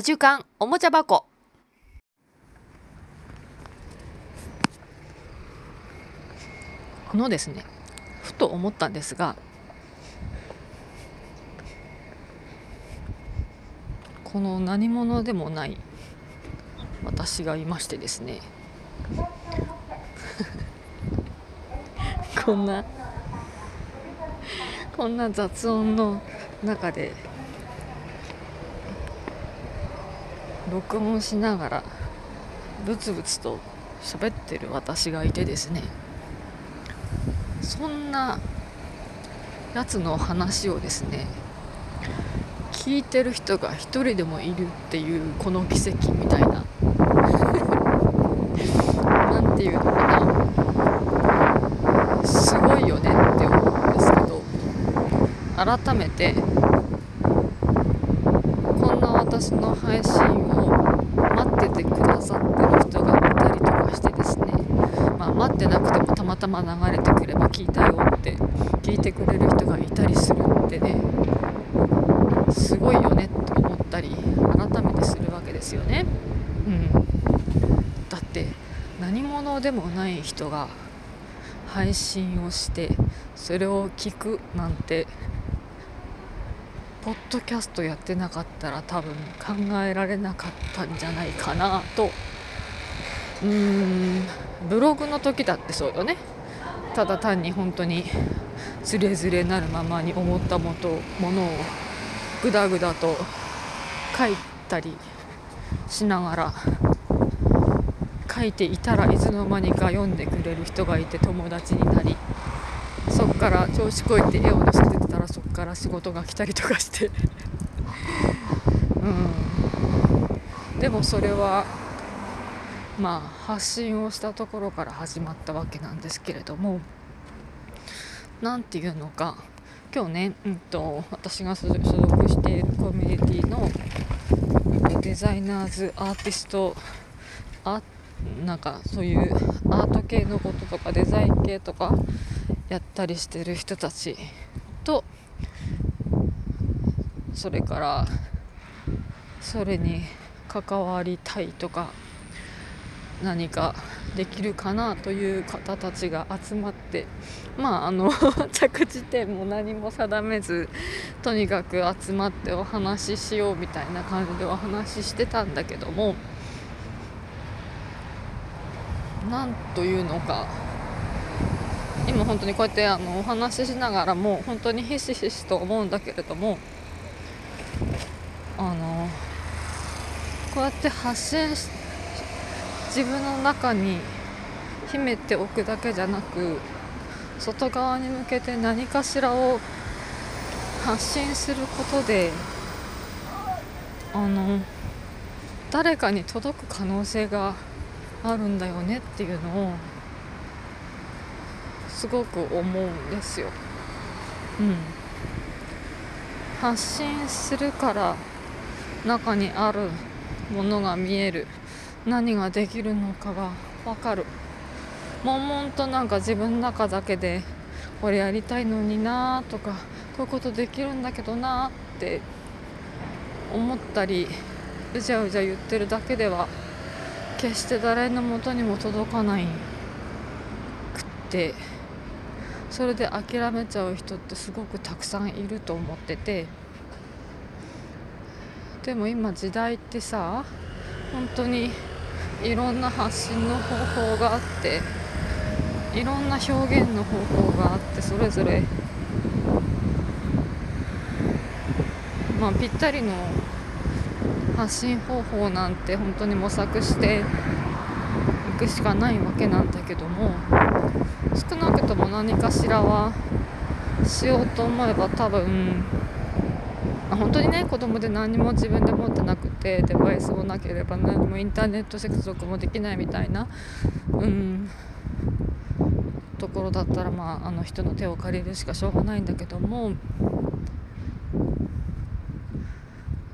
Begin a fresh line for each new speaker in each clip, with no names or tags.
アジュカンおもちゃ箱あのですねふと思ったんですがこの何者でもない私がいましてですね こんなこんな雑音の中で録音しながらブツブツと喋ってる私がいてですね。そんなやつの話をですね聞いてる人が一人でもいるっていうこの奇跡みたいな なんていうのかな。すごいよねって思うんですけど改めて私の配信を待っててくださってる人がいたりとかしてですね、まあ、待ってなくてもたまたま流れてくれば聞いたよって聞いてくれる人がいたりするってね。すごいよねって思ったり改めてするわけですよね。うん、だって何者でもない人が配信をしてそれを聞くなんてポッドキャストやってなかったら多分考えられなかったんじゃないかなと。うーん。ブログの時だってそうよね。ただ単に本当にズレズレなるままに思ったもとものをぐだぐだと書いたりしながら書いていたらいつの間にか読んでくれる人がいて友達になりそっから調子こいて絵を載せてらそっから仕事が来たりとかして。うん。でもそれはまあ発信をしたところから始まったわけなんですけれども。何て言うのか。今日ね、うんと、私が所属しているコミュニティのデザイナーズアーティストあなんかそういうアート系のこととかデザイン系とかやったりしてる人たち。とそれからそれに関わりたいとか何かできるかなという方たちが集まってまああの 着地点も何も定めずとにかく集まってお話ししようみたいな感じでお話ししてたんだけどもなんというのか今本当にこうやってあのお話ししながらも本当にひしひしと思うんだけれどもあのこうやって発信し自分の中に秘めておくだけじゃなく外側に向けて何かしらを発信することであの誰かに届く可能性があるんだよねっていうのをすごく思うんですよ。うん、発信するから中にあるものが見える。何ができるのかが分かる。悶々となんか自分の中だけでこれやりたいのになとかこういうことできるんだけどなって思ったりうじゃうじゃ言ってるだけでは決して誰のもとにも届かないくってそれで諦めちゃう人ってすごくたくさんいると思ってて。でも今時代ってさ本当にいろんな発信の方法があっていろんな表現の方法があってそれぞれまあぴったりの発信方法なんて本当に模索していくしかないわけなんだけども少なくとも何かしらはしようと思えば多分本当にね子供で何も自分で持ってなくてデバイスもなければ何もインターネット接続もできないみたいな、うん、ところだったら、まあ、あの人の手を借りるしかしょうがないんだけども、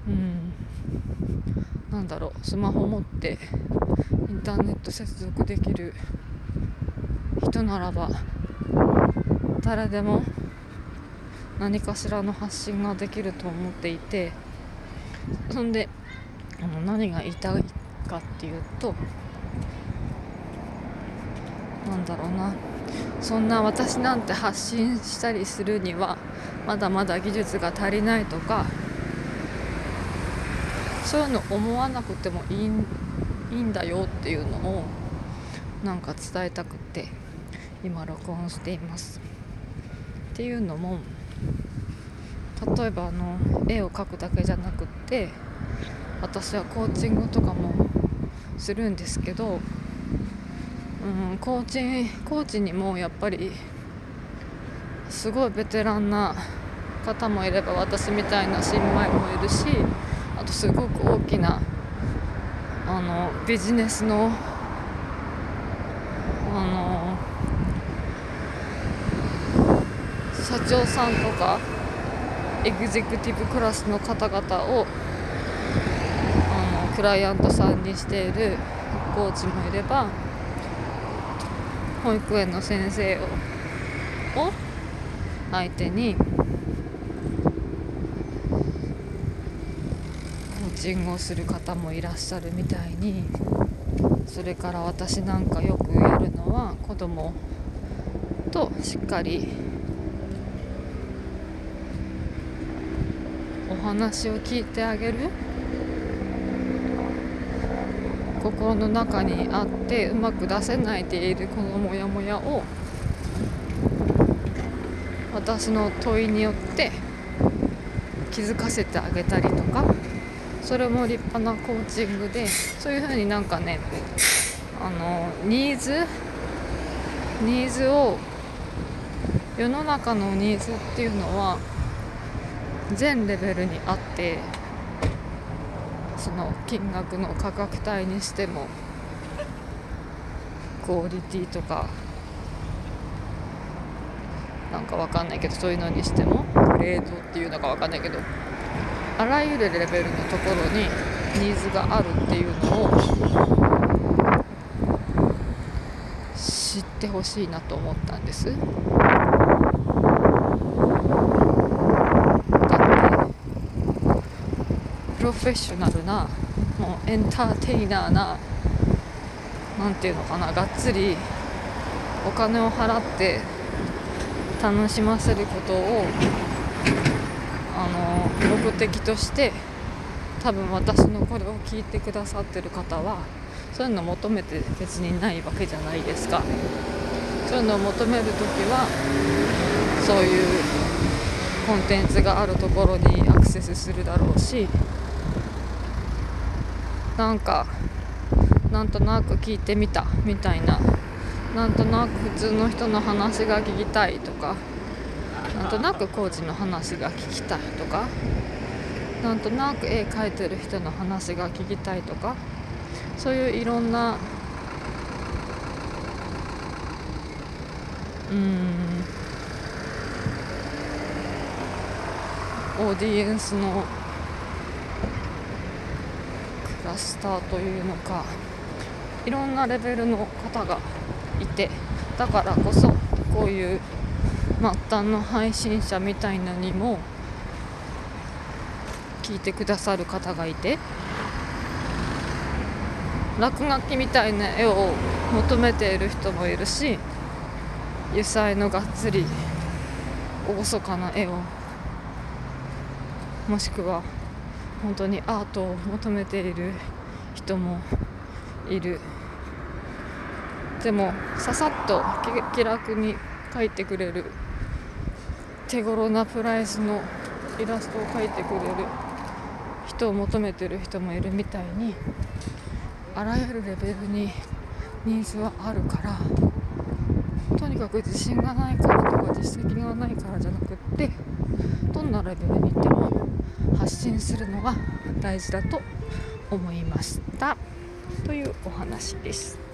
うん、なんだろうスマホ持ってインターネット接続できる人ならば誰でも何かしらの発信ができると思っていてそんであの何が言いたいかっていうとなんだろうな。そんな私なんて発信したりするにはまだまだ技術が足りないとかそういうの思わなくてもいいいいんだよっていうのをなんか伝えたくて。今録音しています。っていうのも例えばあの絵を描くだけじゃなくって私はコーチングとかもするんですけど、うん、コーチコーチにもやっぱりすごいベテランな方もいれば私みたいな新米もいるしあとすごく大きなあのビジネスのあの社長さんとかエグゼクティブクラスの方々をあのクライアントさんにしているコーチもいれば保育園の先生をを相手にコーチングをする方もいらっしゃるみたいにそれから私なんかよくやるのは子供としっかりお話を聞いてあげる。心の中にあってうまく出せないでいるこのモヤモヤを私の問いによって気づかせてあげたりとかそれも立派なコーチングでそういうふうになんかねあのニーズニーズを世の中のニーズっていうのは全レベルにあってその金額の価格帯にしてもクオリティとかなんかわかんないけどそういうのにしてもグレードっていうのかわかんないけどあらゆるレベルのところにニーズがあるっていうのを知ってほしいなと思ったんです。だってプロフェッショナルなもうエンターテイナーな何ていうのかながっつりお金を払って楽しませることをあの目的として多分私のこれを聞いてくださってる方はそういうのを求めて別にないわけじゃないですか。そういうのを求める時はそういうコンテンツがあるところにアクセスするだろうしなんかなんとなく聞いてみたみたいな。なんとなく普通の人の話が聞きたいとかなんとなくコーチの話が聞きたいとかなんとなく絵描いてる人の話が聞きたいとかそういういろんなうんオーディエンスのラスターというのかいろんなレベルの方がいてだからこそこういう末端の配信者みたいなにも聞いてくださる方がいて落書きみたいな絵を求めている人もいるし油彩のがっつり厳かな絵をもしくは本当にアートを求めている人もいる。でもささっと気楽に描いてくれる。手頃なプライスのイラストを描いてくれる人を求めてる人もいるみたいに。あらゆるレベルにニーズはあるから。とにかく自信がないからとか実績がないからじゃなくってどんなレベルに行っても発信するのが大事だと思いましたというお話です。